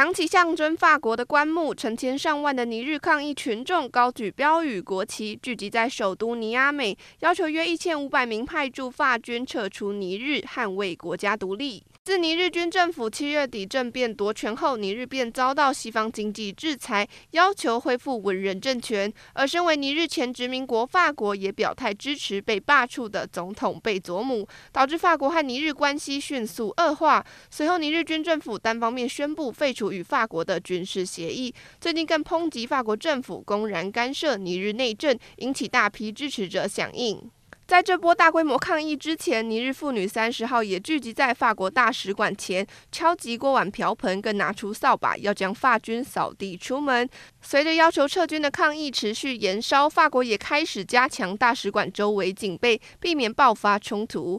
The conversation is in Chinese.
扛起象征法国的棺木，成千上万的尼日抗议群众高举标语、国旗，聚集在首都尼亚美，要求约一千五百名派驻法军撤出尼日，捍卫国家独立。自尼日军政府七月底政变夺权后，尼日便遭到西方经济制裁，要求恢复文人政权。而身为尼日前殖民国法国也表态支持被罢黜的总统贝佐姆，导致法国和尼日关系迅速恶化。随后，尼日军政府单方面宣布废除与法国的军事协议，最近更抨击法国政府公然干涉尼日内政，引起大批支持者响应。在这波大规模抗议之前，尼日妇女三十号也聚集在法国大使馆前，敲击锅碗瓢盆，更拿出扫把要将法军扫地出门。随着要求撤军的抗议持续延烧，法国也开始加强大使馆周围警备，避免爆发冲突。